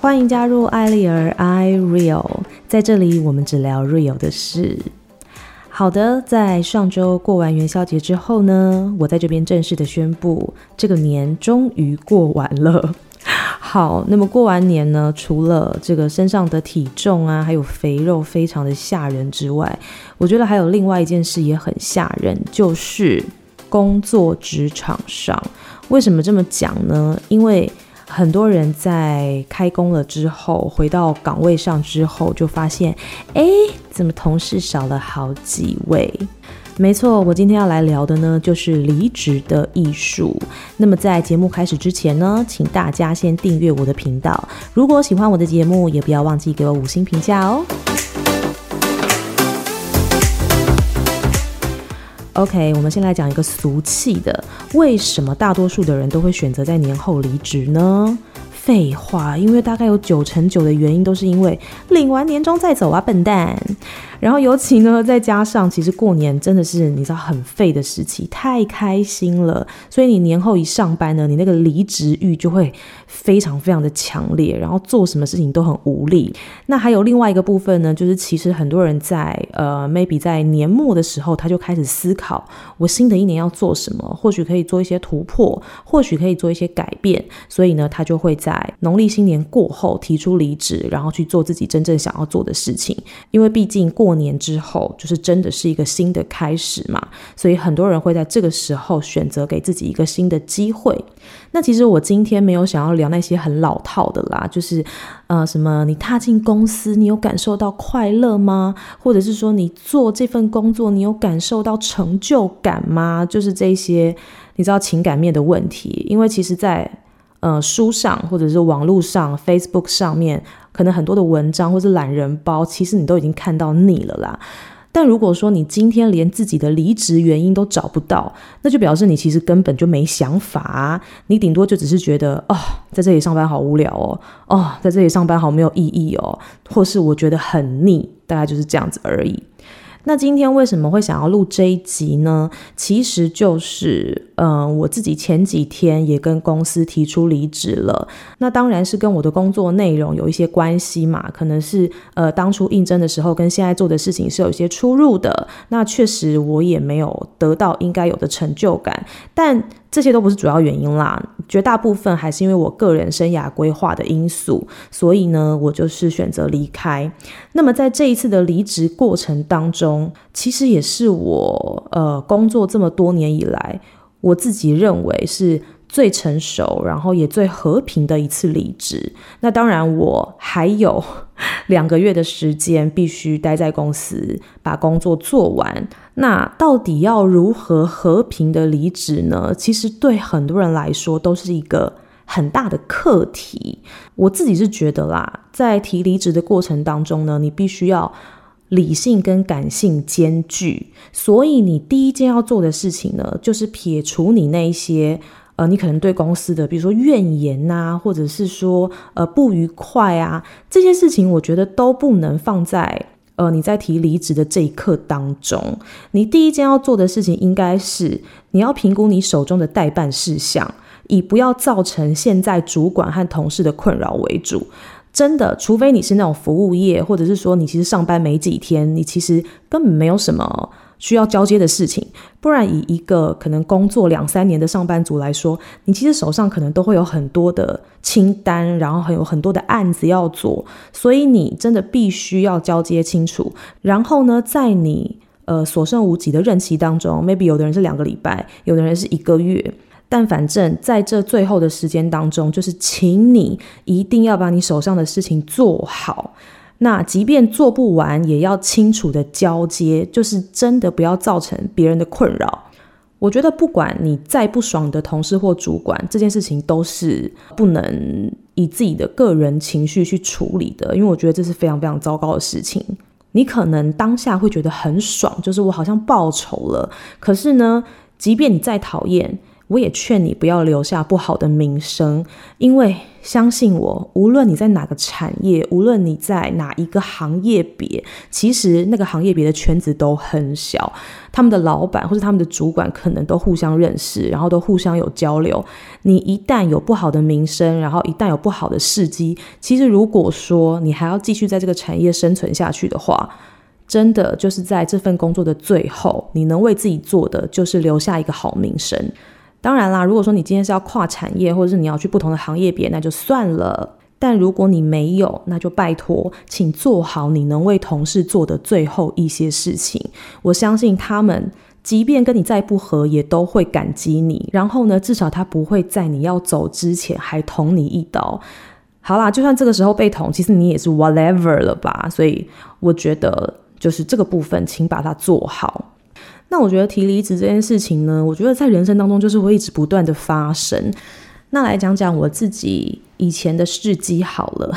欢迎加入艾丽儿 I Real，在这里我们只聊 real 的事。好的，在上周过完元宵节之后呢，我在这边正式的宣布，这个年终于过完了。好，那么过完年呢，除了这个身上的体重啊，还有肥肉非常的吓人之外，我觉得还有另外一件事也很吓人，就是工作职场上。为什么这么讲呢？因为很多人在开工了之后，回到岗位上之后，就发现，哎，怎么同事少了好几位？没错，我今天要来聊的呢，就是离职的艺术。那么在节目开始之前呢，请大家先订阅我的频道。如果喜欢我的节目，也不要忘记给我五星评价哦。OK，我们先来讲一个俗气的，为什么大多数的人都会选择在年后离职呢？废话，因为大概有九成九的原因都是因为领完年终再走啊，笨蛋。然后尤其呢，再加上其实过年真的是你知道很废的时期，太开心了，所以你年后一上班呢，你那个离职欲就会非常非常的强烈，然后做什么事情都很无力。那还有另外一个部分呢，就是其实很多人在呃 maybe 在年末的时候，他就开始思考，我新的一年要做什么，或许可以做一些突破，或许可以做一些改变，所以呢，他就会在农历新年过后提出离职，然后去做自己真正想要做的事情，因为毕竟过。过年之后，就是真的是一个新的开始嘛，所以很多人会在这个时候选择给自己一个新的机会。那其实我今天没有想要聊那些很老套的啦，就是呃，什么你踏进公司，你有感受到快乐吗？或者是说你做这份工作，你有感受到成就感吗？就是这些你知道情感面的问题，因为其实在，呃书上或者是网络上，Facebook 上面。可能很多的文章或是懒人包，其实你都已经看到腻了啦。但如果说你今天连自己的离职原因都找不到，那就表示你其实根本就没想法。你顶多就只是觉得，哦，在这里上班好无聊哦，哦，在这里上班好没有意义哦，或是我觉得很腻，大概就是这样子而已。那今天为什么会想要录这一集呢？其实就是，嗯、呃，我自己前几天也跟公司提出离职了。那当然是跟我的工作内容有一些关系嘛，可能是呃当初应征的时候跟现在做的事情是有一些出入的。那确实我也没有得到应该有的成就感，但。这些都不是主要原因啦，绝大部分还是因为我个人生涯规划的因素，所以呢，我就是选择离开。那么在这一次的离职过程当中，其实也是我呃工作这么多年以来，我自己认为是最成熟，然后也最和平的一次离职。那当然，我还有 两个月的时间必须待在公司，把工作做完。那到底要如何和平的离职呢？其实对很多人来说都是一个很大的课题。我自己是觉得啦，在提离职的过程当中呢，你必须要理性跟感性兼具。所以你第一件要做的事情呢，就是撇除你那一些呃，你可能对公司的，比如说怨言呐，或者是说呃不愉快啊，这些事情，我觉得都不能放在。呃，你在提离职的这一刻当中，你第一件要做的事情应该是你要评估你手中的待办事项，以不要造成现在主管和同事的困扰为主。真的，除非你是那种服务业，或者是说你其实上班没几天，你其实根本没有什么。需要交接的事情，不然以一个可能工作两三年的上班族来说，你其实手上可能都会有很多的清单，然后还有很多的案子要做，所以你真的必须要交接清楚。然后呢，在你呃所剩无几的任期当中，maybe 有的人是两个礼拜，有的人是一个月，但反正在这最后的时间当中，就是请你一定要把你手上的事情做好。那即便做不完，也要清楚的交接，就是真的不要造成别人的困扰。我觉得不管你再不爽的同事或主管，这件事情都是不能以自己的个人情绪去处理的，因为我觉得这是非常非常糟糕的事情。你可能当下会觉得很爽，就是我好像报仇了。可是呢，即便你再讨厌，我也劝你不要留下不好的名声，因为相信我，无论你在哪个产业，无论你在哪一个行业别，其实那个行业别的圈子都很小，他们的老板或者他们的主管可能都互相认识，然后都互相有交流。你一旦有不好的名声，然后一旦有不好的事迹，其实如果说你还要继续在这个产业生存下去的话，真的就是在这份工作的最后，你能为自己做的就是留下一个好名声。当然啦，如果说你今天是要跨产业，或者是你要去不同的行业别，那就算了。但如果你没有，那就拜托，请做好你能为同事做的最后一些事情。我相信他们，即便跟你再不合，也都会感激你。然后呢，至少他不会在你要走之前还捅你一刀。好啦，就算这个时候被捅，其实你也是 whatever 了吧。所以我觉得，就是这个部分，请把它做好。那我觉得提离职这件事情呢，我觉得在人生当中就是会一直不断的发生。那来讲讲我自己以前的事迹好了。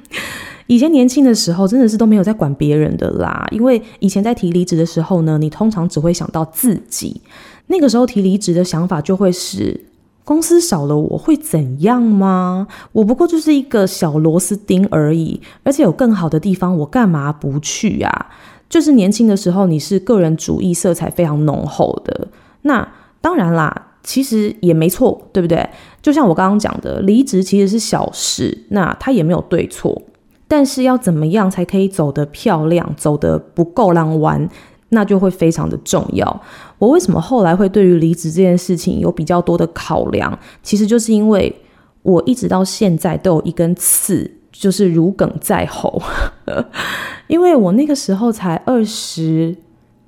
以前年轻的时候真的是都没有在管别人的啦，因为以前在提离职的时候呢，你通常只会想到自己。那个时候提离职的想法就会是：公司少了我会怎样吗？我不过就是一个小螺丝钉而已，而且有更好的地方，我干嘛不去啊？就是年轻的时候，你是个人主义色彩非常浓厚的。那当然啦，其实也没错，对不对？就像我刚刚讲的，离职其实是小事，那它也没有对错。但是要怎么样才可以走得漂亮，走得不够浪弯，那就会非常的重要。我为什么后来会对于离职这件事情有比较多的考量？其实就是因为我一直到现在都有一根刺。就是如鲠在喉，因为我那个时候才二十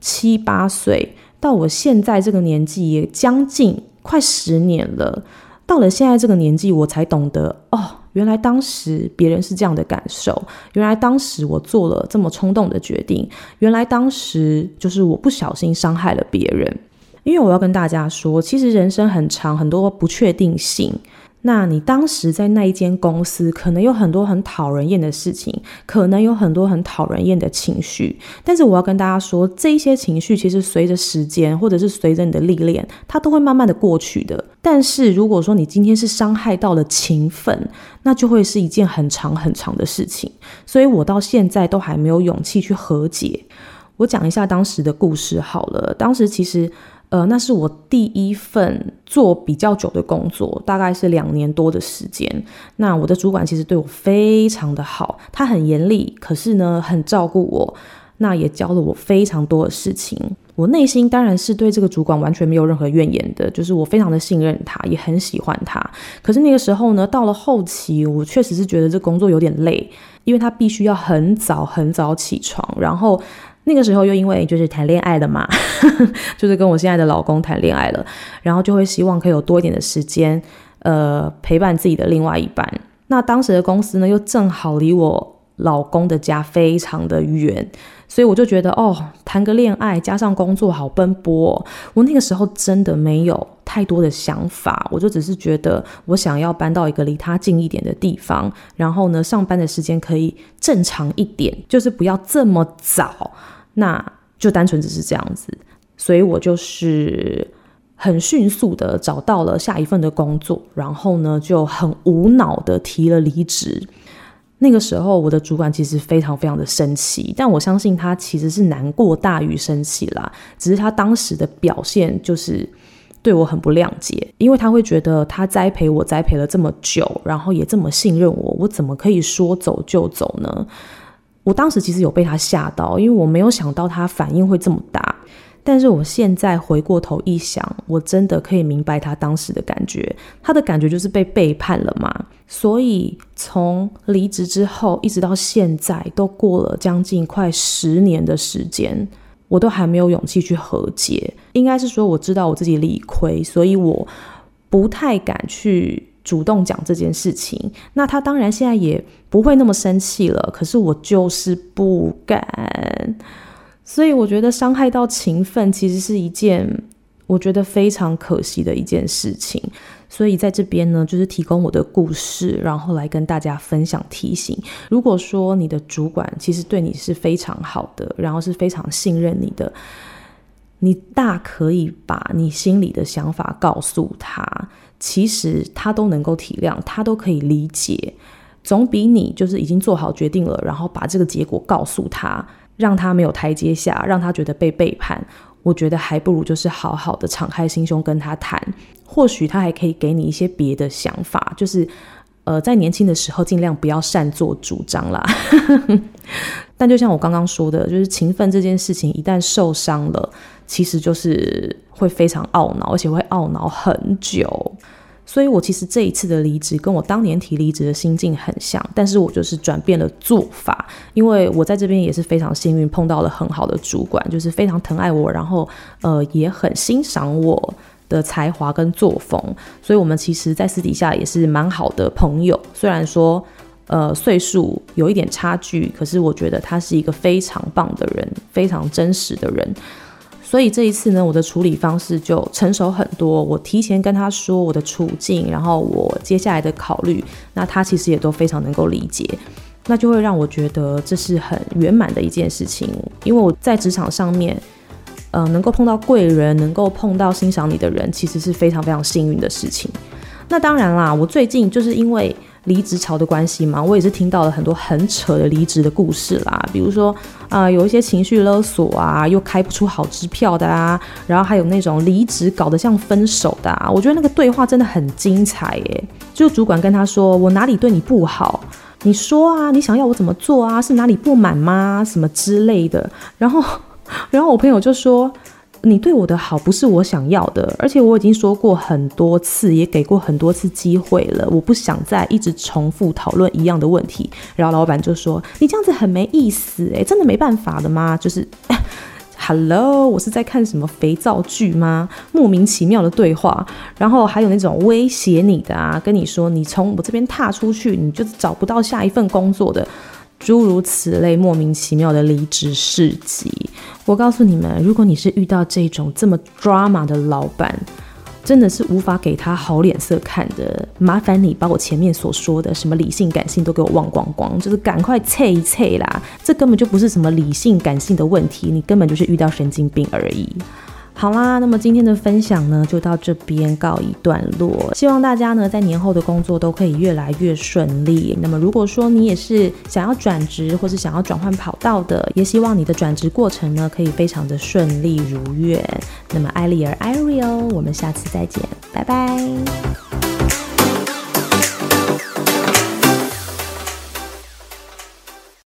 七八岁，到我现在这个年纪也将近快十年了。到了现在这个年纪，我才懂得哦，原来当时别人是这样的感受，原来当时我做了这么冲动的决定，原来当时就是我不小心伤害了别人。因为我要跟大家说，其实人生很长，很多不确定性。那你当时在那一间公司，可能有很多很讨人厌的事情，可能有很多很讨人厌的情绪。但是我要跟大家说，这一些情绪其实随着时间，或者是随着你的历练，它都会慢慢的过去的。但是如果说你今天是伤害到了情分，那就会是一件很长很长的事情。所以我到现在都还没有勇气去和解。我讲一下当时的故事好了。当时其实。呃，那是我第一份做比较久的工作，大概是两年多的时间。那我的主管其实对我非常的好，他很严厉，可是呢，很照顾我，那也教了我非常多的事情。我内心当然是对这个主管完全没有任何怨言的，就是我非常的信任他，也很喜欢他。可是那个时候呢，到了后期，我确实是觉得这工作有点累，因为他必须要很早很早起床，然后。那个时候又因为就是谈恋爱了嘛，就是跟我现在的老公谈恋爱了，然后就会希望可以有多一点的时间，呃，陪伴自己的另外一半。那当时的公司呢，又正好离我老公的家非常的远，所以我就觉得哦，谈个恋爱加上工作好奔波哦。我那个时候真的没有太多的想法，我就只是觉得我想要搬到一个离他近一点的地方，然后呢，上班的时间可以正常一点，就是不要这么早。那就单纯只是这样子，所以我就是很迅速的找到了下一份的工作，然后呢就很无脑的提了离职。那个时候我的主管其实非常非常的生气，但我相信他其实是难过大于生气啦，只是他当时的表现就是对我很不谅解，因为他会觉得他栽培我栽培了这么久，然后也这么信任我，我怎么可以说走就走呢？我当时其实有被他吓到，因为我没有想到他反应会这么大。但是我现在回过头一想，我真的可以明白他当时的感觉。他的感觉就是被背叛了嘛。所以从离职之后一直到现在，都过了将近快十年的时间，我都还没有勇气去和解。应该是说我知道我自己理亏，所以我不太敢去。主动讲这件事情，那他当然现在也不会那么生气了。可是我就是不敢，所以我觉得伤害到情分其实是一件我觉得非常可惜的一件事情。所以在这边呢，就是提供我的故事，然后来跟大家分享提醒。如果说你的主管其实对你是非常好的，然后是非常信任你的。你大可以把你心里的想法告诉他，其实他都能够体谅，他都可以理解，总比你就是已经做好决定了，然后把这个结果告诉他，让他没有台阶下，让他觉得被背叛。我觉得还不如就是好好的敞开心胸跟他谈，或许他还可以给你一些别的想法，就是。呃，在年轻的时候，尽量不要擅作主张啦。但就像我刚刚说的，就是情分这件事情，一旦受伤了，其实就是会非常懊恼，而且会懊恼很久。所以我其实这一次的离职，跟我当年提离职的心境很像，但是我就是转变了做法，因为我在这边也是非常幸运，碰到了很好的主管，就是非常疼爱我，然后呃也很欣赏我。的才华跟作风，所以我们其实，在私底下也是蛮好的朋友。虽然说，呃，岁数有一点差距，可是我觉得他是一个非常棒的人，非常真实的人。所以这一次呢，我的处理方式就成熟很多。我提前跟他说我的处境，然后我接下来的考虑，那他其实也都非常能够理解。那就会让我觉得这是很圆满的一件事情，因为我在职场上面。呃，能够碰到贵人，能够碰到欣赏你的人，其实是非常非常幸运的事情。那当然啦，我最近就是因为离职潮的关系嘛，我也是听到了很多很扯的离职的故事啦。比如说啊、有一些情绪勒索啊，又开不出好支票的啊，然后还有那种离职搞得像分手的啊。我觉得那个对话真的很精彩耶。就主管跟他说：“我哪里对你不好？你说啊，你想要我怎么做啊？是哪里不满吗？什么之类的。”然后。然后我朋友就说：“你对我的好不是我想要的，而且我已经说过很多次，也给过很多次机会了，我不想再一直重复讨论一样的问题。”然后老板就说：“你这样子很没意思，诶，真的没办法的吗？就是，Hello，我是在看什么肥皂剧吗？莫名其妙的对话，然后还有那种威胁你的啊，跟你说你从我这边踏出去，你就找不到下一份工作的。”诸如此类莫名其妙的离职事迹，我告诉你们，如果你是遇到这种这么 drama 的老板，真的是无法给他好脸色看的。麻烦你把我前面所说的什么理性感性都给我忘光光，就是赶快撤一撤啦！这根本就不是什么理性感性的问题，你根本就是遇到神经病而已。好啦，那么今天的分享呢，就到这边告一段落。希望大家呢，在年后的工作都可以越来越顺利。那么，如果说你也是想要转职或是想要转换跑道的，也希望你的转职过程呢，可以非常的顺利如愿。那么，艾丽儿 Ariel，我们下次再见，拜拜。